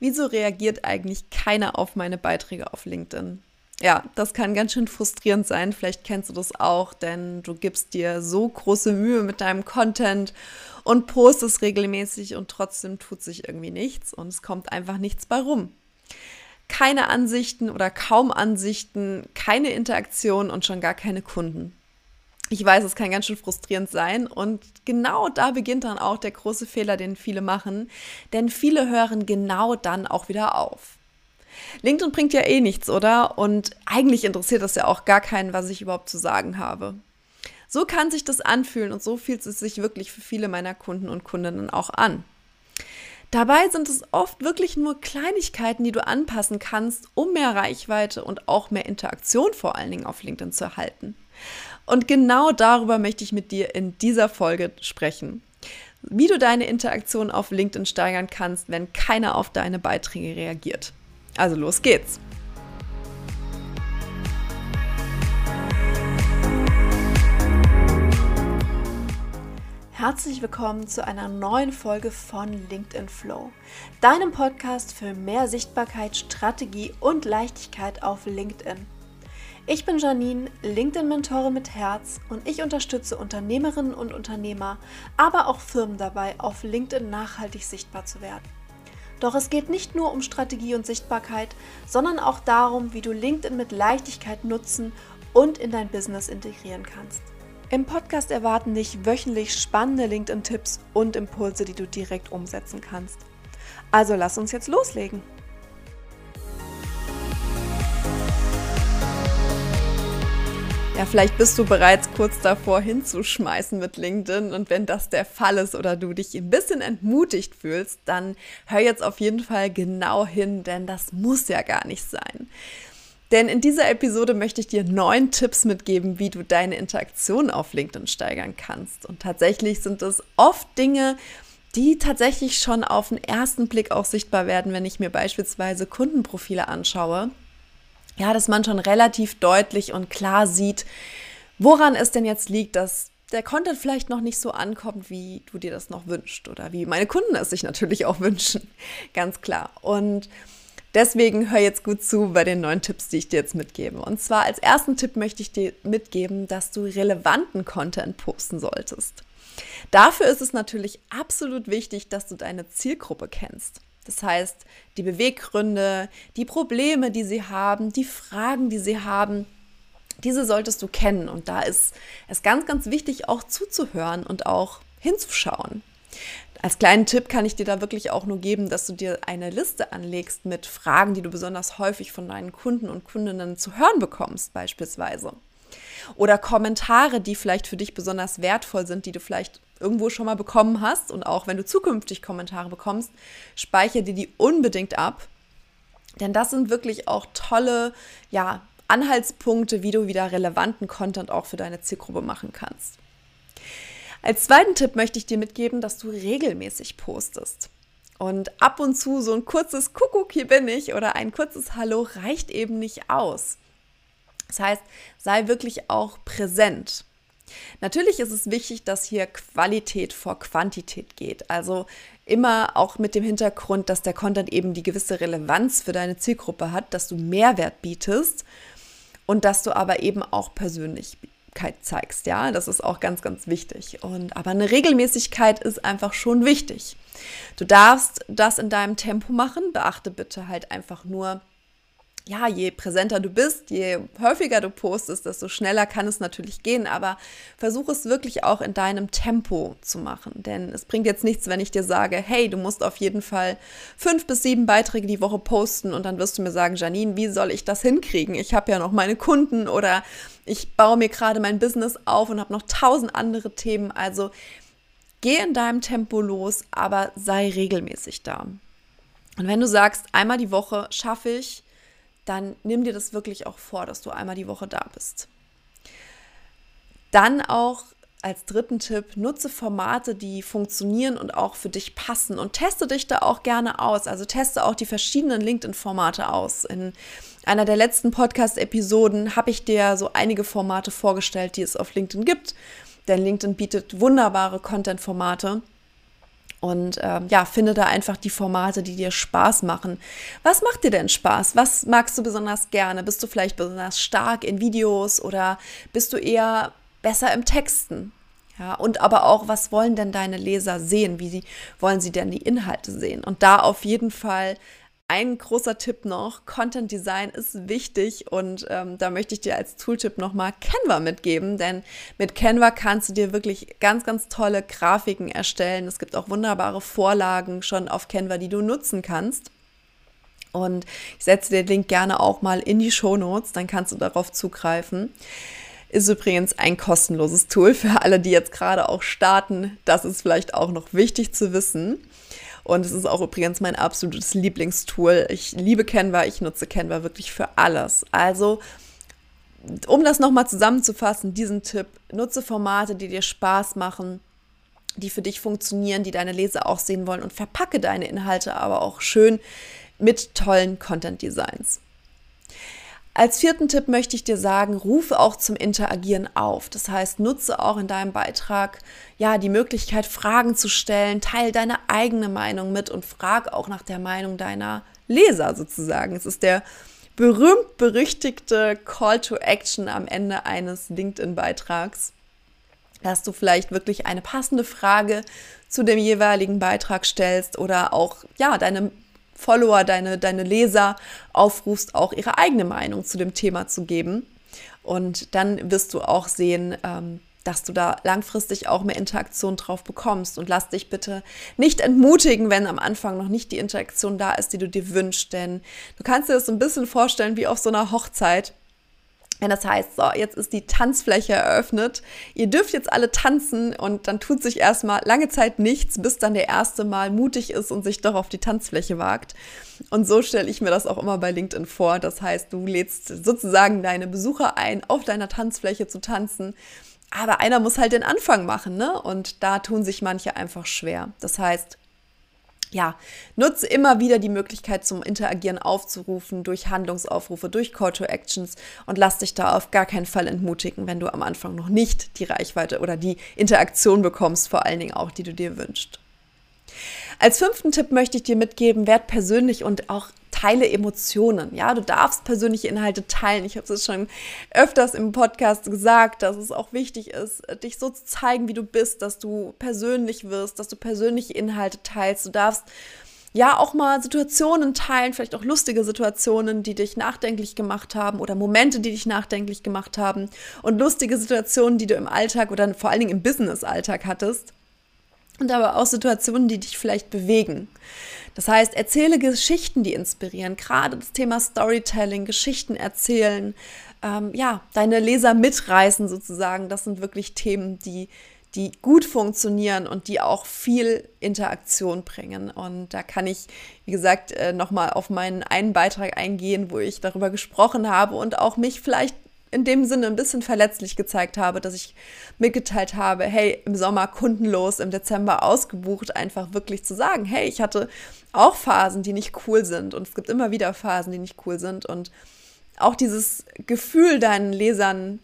wieso reagiert eigentlich keiner auf meine Beiträge auf LinkedIn? Ja, das kann ganz schön frustrierend sein. Vielleicht kennst du das auch, denn du gibst dir so große Mühe mit deinem Content und postest regelmäßig und trotzdem tut sich irgendwie nichts und es kommt einfach nichts bei rum. Keine Ansichten oder kaum Ansichten, keine Interaktion und schon gar keine Kunden. Ich weiß, es kann ganz schön frustrierend sein und genau da beginnt dann auch der große Fehler, den viele machen, denn viele hören genau dann auch wieder auf. LinkedIn bringt ja eh nichts, oder? Und eigentlich interessiert das ja auch gar keinen, was ich überhaupt zu sagen habe. So kann sich das anfühlen und so fühlt es sich wirklich für viele meiner Kunden und Kundinnen auch an. Dabei sind es oft wirklich nur Kleinigkeiten, die du anpassen kannst, um mehr Reichweite und auch mehr Interaktion vor allen Dingen auf LinkedIn zu erhalten. Und genau darüber möchte ich mit dir in dieser Folge sprechen. Wie du deine Interaktion auf LinkedIn steigern kannst, wenn keiner auf deine Beiträge reagiert. Also los geht's! Herzlich willkommen zu einer neuen Folge von LinkedIn Flow, deinem Podcast für mehr Sichtbarkeit, Strategie und Leichtigkeit auf LinkedIn. Ich bin Janine, LinkedIn-Mentorin mit Herz und ich unterstütze Unternehmerinnen und Unternehmer, aber auch Firmen dabei, auf LinkedIn nachhaltig sichtbar zu werden. Doch es geht nicht nur um Strategie und Sichtbarkeit, sondern auch darum, wie du LinkedIn mit Leichtigkeit nutzen und in dein Business integrieren kannst. Im Podcast erwarten dich wöchentlich spannende LinkedIn-Tipps und Impulse, die du direkt umsetzen kannst. Also lass uns jetzt loslegen. Ja, vielleicht bist du bereits kurz davor hinzuschmeißen mit LinkedIn und wenn das der Fall ist oder du dich ein bisschen entmutigt fühlst, dann hör jetzt auf jeden Fall genau hin, denn das muss ja gar nicht sein. Denn in dieser Episode möchte ich dir neun Tipps mitgeben, wie du deine Interaktion auf LinkedIn steigern kannst. Und tatsächlich sind es oft Dinge, die tatsächlich schon auf den ersten Blick auch sichtbar werden, wenn ich mir beispielsweise Kundenprofile anschaue. Ja, dass man schon relativ deutlich und klar sieht, woran es denn jetzt liegt, dass der Content vielleicht noch nicht so ankommt, wie du dir das noch wünschst oder wie meine Kunden es sich natürlich auch wünschen. Ganz klar. Und Deswegen hör jetzt gut zu bei den neuen Tipps, die ich dir jetzt mitgebe. Und zwar als ersten Tipp möchte ich dir mitgeben, dass du relevanten Content posten solltest. Dafür ist es natürlich absolut wichtig, dass du deine Zielgruppe kennst. Das heißt, die Beweggründe, die Probleme, die sie haben, die Fragen, die sie haben, diese solltest du kennen. Und da ist es ganz, ganz wichtig, auch zuzuhören und auch hinzuschauen. Als kleinen Tipp kann ich dir da wirklich auch nur geben, dass du dir eine Liste anlegst mit Fragen, die du besonders häufig von deinen Kunden und Kundinnen zu hören bekommst, beispielsweise. Oder Kommentare, die vielleicht für dich besonders wertvoll sind, die du vielleicht irgendwo schon mal bekommen hast. Und auch wenn du zukünftig Kommentare bekommst, speichere dir die unbedingt ab. Denn das sind wirklich auch tolle, ja, Anhaltspunkte, wie du wieder relevanten Content auch für deine Zielgruppe machen kannst. Als zweiten Tipp möchte ich dir mitgeben, dass du regelmäßig postest. Und ab und zu so ein kurzes Kuckuck, hier bin ich oder ein kurzes Hallo reicht eben nicht aus. Das heißt, sei wirklich auch präsent. Natürlich ist es wichtig, dass hier Qualität vor Quantität geht. Also immer auch mit dem Hintergrund, dass der Content eben die gewisse Relevanz für deine Zielgruppe hat, dass du Mehrwert bietest und dass du aber eben auch persönlich zeigst, ja, das ist auch ganz, ganz wichtig. Und aber eine Regelmäßigkeit ist einfach schon wichtig. Du darfst das in deinem Tempo machen. Beachte bitte halt einfach nur, ja, je präsenter du bist, je häufiger du postest, desto schneller kann es natürlich gehen, aber versuch es wirklich auch in deinem Tempo zu machen. Denn es bringt jetzt nichts, wenn ich dir sage, hey, du musst auf jeden Fall fünf bis sieben Beiträge die Woche posten und dann wirst du mir sagen, Janine, wie soll ich das hinkriegen? Ich habe ja noch meine Kunden oder ich baue mir gerade mein Business auf und habe noch tausend andere Themen. Also geh in deinem Tempo los, aber sei regelmäßig da. Und wenn du sagst, einmal die Woche schaffe ich, dann nimm dir das wirklich auch vor, dass du einmal die Woche da bist. Dann auch als dritten Tipp, nutze Formate, die funktionieren und auch für dich passen und teste dich da auch gerne aus. Also teste auch die verschiedenen LinkedIn-Formate aus. In einer der letzten Podcast-Episoden habe ich dir so einige Formate vorgestellt, die es auf LinkedIn gibt. Denn LinkedIn bietet wunderbare Content-Formate. Und ähm, ja, finde da einfach die Formate, die dir Spaß machen. Was macht dir denn Spaß? Was magst du besonders gerne? Bist du vielleicht besonders stark in Videos oder bist du eher besser im Texten? Ja, und aber auch, was wollen denn deine Leser sehen? Wie sie, wollen sie denn die Inhalte sehen? Und da auf jeden Fall ein großer Tipp noch, Content Design ist wichtig und ähm, da möchte ich dir als Tooltip nochmal Canva mitgeben, denn mit Canva kannst du dir wirklich ganz, ganz tolle Grafiken erstellen. Es gibt auch wunderbare Vorlagen schon auf Canva, die du nutzen kannst. Und ich setze den Link gerne auch mal in die Show Notes, dann kannst du darauf zugreifen. Ist übrigens ein kostenloses Tool für alle, die jetzt gerade auch starten. Das ist vielleicht auch noch wichtig zu wissen. Und es ist auch übrigens mein absolutes Lieblingstool. Ich liebe Canva, ich nutze Canva wirklich für alles. Also, um das nochmal zusammenzufassen, diesen Tipp, nutze Formate, die dir Spaß machen, die für dich funktionieren, die deine Leser auch sehen wollen und verpacke deine Inhalte aber auch schön mit tollen Content-Designs. Als vierten Tipp möchte ich dir sagen, rufe auch zum Interagieren auf. Das heißt, nutze auch in deinem Beitrag ja die Möglichkeit, Fragen zu stellen, teile deine eigene Meinung mit und frag auch nach der Meinung deiner Leser sozusagen. Es ist der berühmt berüchtigte Call to Action am Ende eines LinkedIn-Beitrags, dass du vielleicht wirklich eine passende Frage zu dem jeweiligen Beitrag stellst oder auch ja deine Follower, deine, deine Leser aufrufst, auch ihre eigene Meinung zu dem Thema zu geben. Und dann wirst du auch sehen, ähm, dass du da langfristig auch mehr Interaktion drauf bekommst. Und lass dich bitte nicht entmutigen, wenn am Anfang noch nicht die Interaktion da ist, die du dir wünschst. Denn du kannst dir das so ein bisschen vorstellen wie auf so einer Hochzeit. Wenn das heißt, so, jetzt ist die Tanzfläche eröffnet, ihr dürft jetzt alle tanzen und dann tut sich erstmal lange Zeit nichts, bis dann der erste Mal mutig ist und sich doch auf die Tanzfläche wagt. Und so stelle ich mir das auch immer bei LinkedIn vor. Das heißt, du lädst sozusagen deine Besucher ein, auf deiner Tanzfläche zu tanzen. Aber einer muss halt den Anfang machen, ne? Und da tun sich manche einfach schwer. Das heißt, ja, nutze immer wieder die Möglichkeit zum Interagieren aufzurufen durch Handlungsaufrufe, durch Call to Actions und lass dich da auf gar keinen Fall entmutigen, wenn du am Anfang noch nicht die Reichweite oder die Interaktion bekommst, vor allen Dingen auch, die du dir wünschst. Als fünften Tipp möchte ich dir mitgeben, werd persönlich und auch teile Emotionen. Ja, du darfst persönliche Inhalte teilen. Ich habe es schon öfters im Podcast gesagt, dass es auch wichtig ist, dich so zu zeigen, wie du bist, dass du persönlich wirst, dass du persönliche Inhalte teilst. Du darfst ja auch mal Situationen teilen, vielleicht auch lustige Situationen, die dich nachdenklich gemacht haben oder Momente, die dich nachdenklich gemacht haben und lustige Situationen, die du im Alltag oder vor allen Dingen im Business-Alltag hattest und aber auch Situationen, die dich vielleicht bewegen. Das heißt, erzähle Geschichten, die inspirieren. Gerade das Thema Storytelling, Geschichten erzählen, ähm, ja, deine Leser mitreißen sozusagen. Das sind wirklich Themen, die, die gut funktionieren und die auch viel Interaktion bringen. Und da kann ich, wie gesagt, äh, nochmal auf meinen einen Beitrag eingehen, wo ich darüber gesprochen habe und auch mich vielleicht in dem Sinne ein bisschen verletzlich gezeigt habe, dass ich mitgeteilt habe, hey, im Sommer kundenlos, im Dezember ausgebucht, einfach wirklich zu sagen, hey, ich hatte auch Phasen, die nicht cool sind und es gibt immer wieder Phasen, die nicht cool sind und auch dieses Gefühl deinen Lesern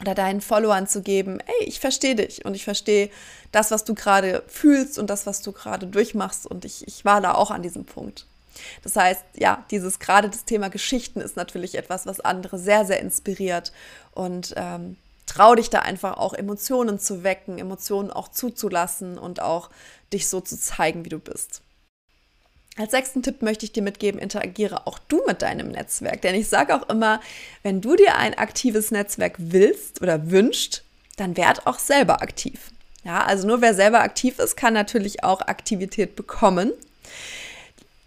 oder deinen Followern zu geben, ey, ich verstehe dich und ich verstehe das, was du gerade fühlst und das, was du gerade durchmachst und ich, ich war da auch an diesem Punkt. Das heißt, ja, dieses gerade das Thema Geschichten ist natürlich etwas, was andere sehr, sehr inspiriert und ähm, trau dich da einfach auch Emotionen zu wecken, Emotionen auch zuzulassen und auch dich so zu zeigen, wie du bist. Als sechsten Tipp möchte ich dir mitgeben, interagiere auch du mit deinem Netzwerk. Denn ich sage auch immer, wenn du dir ein aktives Netzwerk willst oder wünscht, dann werd auch selber aktiv. Ja, also nur wer selber aktiv ist, kann natürlich auch Aktivität bekommen.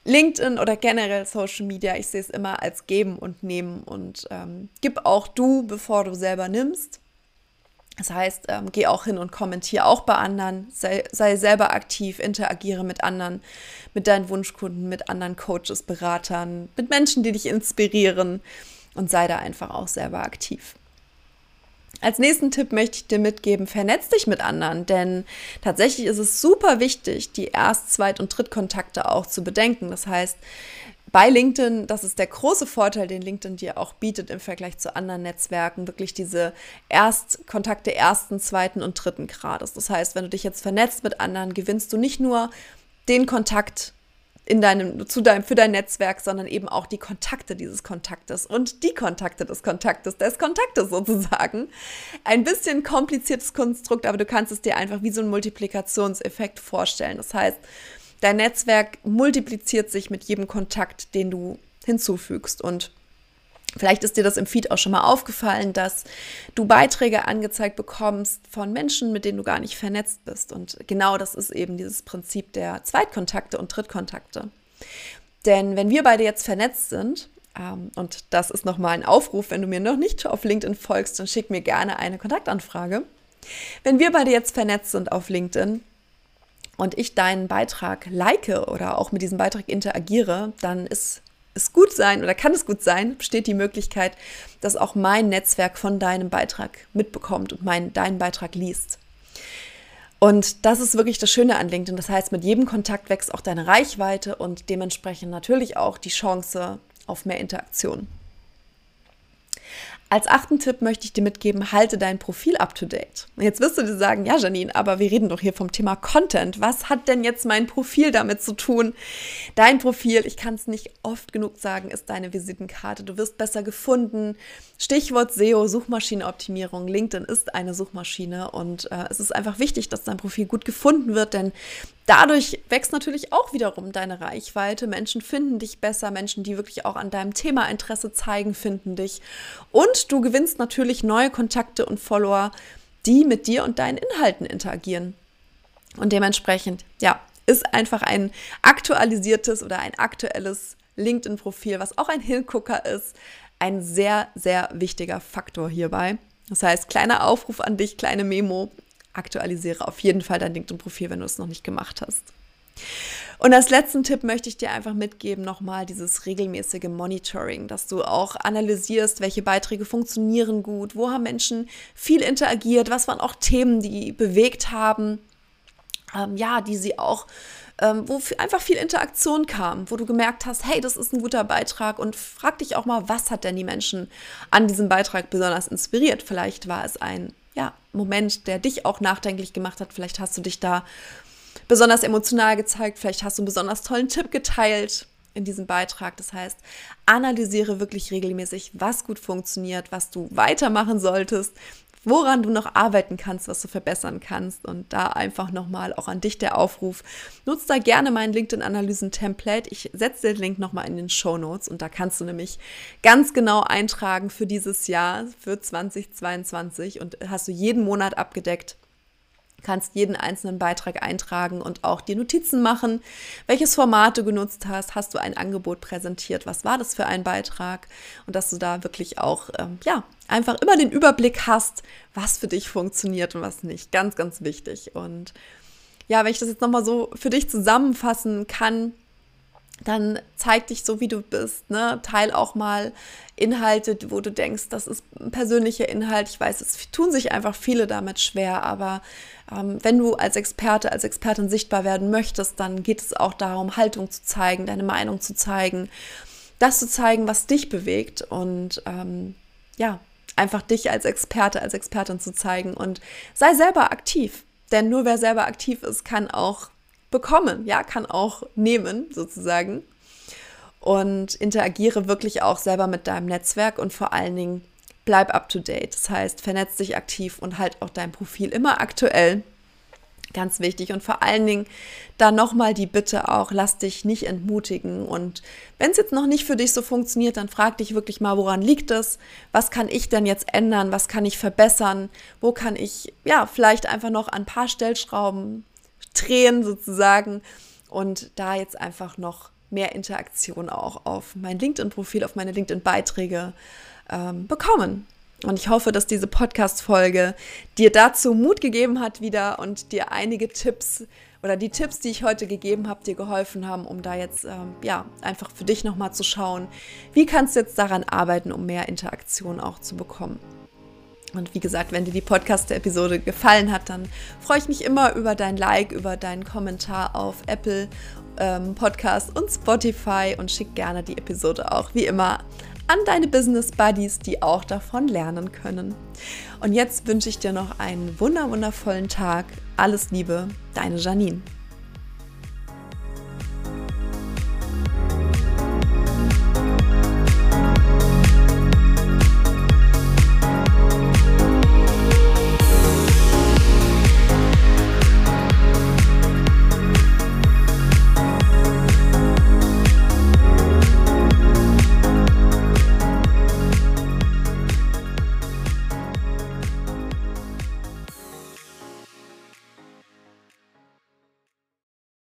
LinkedIn oder generell Social Media, ich sehe es immer als geben und nehmen und ähm, gib auch du, bevor du selber nimmst. Das heißt, ähm, geh auch hin und kommentiere auch bei anderen, sei, sei, selber aktiv, interagiere mit anderen, mit deinen Wunschkunden, mit anderen Coaches, Beratern, mit Menschen, die dich inspirieren und sei da einfach auch selber aktiv. Als nächsten Tipp möchte ich dir mitgeben, vernetz dich mit anderen, denn tatsächlich ist es super wichtig, die Erst-, Zweit- und Drittkontakte auch zu bedenken. Das heißt, bei LinkedIn, das ist der große Vorteil, den LinkedIn dir auch bietet im Vergleich zu anderen Netzwerken, wirklich diese Erstkontakte ersten, zweiten und dritten Grades. Das heißt, wenn du dich jetzt vernetzt mit anderen, gewinnst du nicht nur den Kontakt in deinem, zu deinem, für dein Netzwerk, sondern eben auch die Kontakte dieses Kontaktes und die Kontakte des Kontaktes, des Kontaktes sozusagen. Ein bisschen kompliziertes Konstrukt, aber du kannst es dir einfach wie so ein Multiplikationseffekt vorstellen. Das heißt, dein Netzwerk multipliziert sich mit jedem Kontakt, den du hinzufügst und Vielleicht ist dir das im Feed auch schon mal aufgefallen, dass du Beiträge angezeigt bekommst von Menschen, mit denen du gar nicht vernetzt bist. Und genau das ist eben dieses Prinzip der Zweitkontakte und Drittkontakte. Denn wenn wir beide jetzt vernetzt sind, ähm, und das ist nochmal ein Aufruf, wenn du mir noch nicht auf LinkedIn folgst, dann schick mir gerne eine Kontaktanfrage. Wenn wir beide jetzt vernetzt sind auf LinkedIn, und ich deinen Beitrag like oder auch mit diesem Beitrag interagiere, dann ist es gut sein oder kann es gut sein, besteht die Möglichkeit, dass auch mein Netzwerk von deinem Beitrag mitbekommt und mein, deinen Beitrag liest. Und das ist wirklich das Schöne an LinkedIn. Das heißt, mit jedem Kontakt wächst auch deine Reichweite und dementsprechend natürlich auch die Chance auf mehr Interaktion. Als achten Tipp möchte ich dir mitgeben, halte dein Profil up to date. Jetzt wirst du dir sagen, ja Janine, aber wir reden doch hier vom Thema Content. Was hat denn jetzt mein Profil damit zu tun? Dein Profil, ich kann es nicht oft genug sagen, ist deine Visitenkarte. Du wirst besser gefunden. Stichwort SEO, Suchmaschinenoptimierung. LinkedIn ist eine Suchmaschine und äh, es ist einfach wichtig, dass dein Profil gut gefunden wird, denn Dadurch wächst natürlich auch wiederum deine Reichweite. Menschen finden dich besser, Menschen, die wirklich auch an deinem Thema Interesse zeigen, finden dich. Und du gewinnst natürlich neue Kontakte und Follower, die mit dir und deinen Inhalten interagieren. Und dementsprechend, ja, ist einfach ein aktualisiertes oder ein aktuelles LinkedIn-Profil, was auch ein Hingucker ist, ein sehr, sehr wichtiger Faktor hierbei. Das heißt, kleiner Aufruf an dich, kleine Memo aktualisiere auf jeden Fall dein LinkedIn-Profil, wenn du es noch nicht gemacht hast. Und als letzten Tipp möchte ich dir einfach mitgeben, nochmal dieses regelmäßige Monitoring, dass du auch analysierst, welche Beiträge funktionieren gut, wo haben Menschen viel interagiert, was waren auch Themen, die bewegt haben, ähm, ja, die sie auch, ähm, wo einfach viel Interaktion kam, wo du gemerkt hast, hey, das ist ein guter Beitrag und frag dich auch mal, was hat denn die Menschen an diesem Beitrag besonders inspiriert? Vielleicht war es ein ja, Moment, der dich auch nachdenklich gemacht hat. Vielleicht hast du dich da besonders emotional gezeigt, vielleicht hast du einen besonders tollen Tipp geteilt in diesem Beitrag. Das heißt, analysiere wirklich regelmäßig, was gut funktioniert, was du weitermachen solltest, woran du noch arbeiten kannst, was du verbessern kannst. Und da einfach nochmal auch an dich der Aufruf. Nutz da gerne mein LinkedIn-Analysen-Template. Ich setze den Link nochmal in den Show Notes und da kannst du nämlich ganz genau eintragen für dieses Jahr, für 2022 und hast du jeden Monat abgedeckt kannst jeden einzelnen Beitrag eintragen und auch dir Notizen machen, welches Format du genutzt hast, hast du ein Angebot präsentiert, was war das für ein Beitrag und dass du da wirklich auch, ähm, ja, einfach immer den Überblick hast, was für dich funktioniert und was nicht. Ganz, ganz wichtig. Und ja, wenn ich das jetzt nochmal so für dich zusammenfassen kann, dann zeig dich so, wie du bist. Ne? Teil auch mal Inhalte, wo du denkst, das ist ein persönlicher Inhalt. Ich weiß, es tun sich einfach viele damit schwer, aber ähm, wenn du als Experte, als Expertin sichtbar werden möchtest, dann geht es auch darum, Haltung zu zeigen, deine Meinung zu zeigen, das zu zeigen, was dich bewegt und ähm, ja, einfach dich als Experte, als Expertin zu zeigen und sei selber aktiv. Denn nur wer selber aktiv ist, kann auch bekommen, ja, kann auch nehmen sozusagen. Und interagiere wirklich auch selber mit deinem Netzwerk und vor allen Dingen bleib up to date. Das heißt, vernetz dich aktiv und halt auch dein Profil immer aktuell. Ganz wichtig. Und vor allen Dingen da nochmal die Bitte auch, lass dich nicht entmutigen. Und wenn es jetzt noch nicht für dich so funktioniert, dann frag dich wirklich mal, woran liegt es? Was kann ich denn jetzt ändern? Was kann ich verbessern? Wo kann ich, ja, vielleicht einfach noch ein paar Stellschrauben drehen sozusagen und da jetzt einfach noch mehr Interaktion auch auf mein LinkedIn-Profil, auf meine LinkedIn-Beiträge ähm, bekommen. Und ich hoffe, dass diese Podcast-Folge dir dazu Mut gegeben hat wieder und dir einige Tipps oder die Tipps, die ich heute gegeben habe, dir geholfen haben, um da jetzt ähm, ja einfach für dich nochmal zu schauen, wie kannst du jetzt daran arbeiten, um mehr Interaktion auch zu bekommen. Und wie gesagt, wenn dir die Podcast-Episode gefallen hat, dann freue ich mich immer über dein Like, über deinen Kommentar auf Apple ähm, Podcast und Spotify und schick gerne die Episode auch wie immer an deine Business Buddies, die auch davon lernen können. Und jetzt wünsche ich dir noch einen wunder wundervollen Tag. Alles Liebe, deine Janine.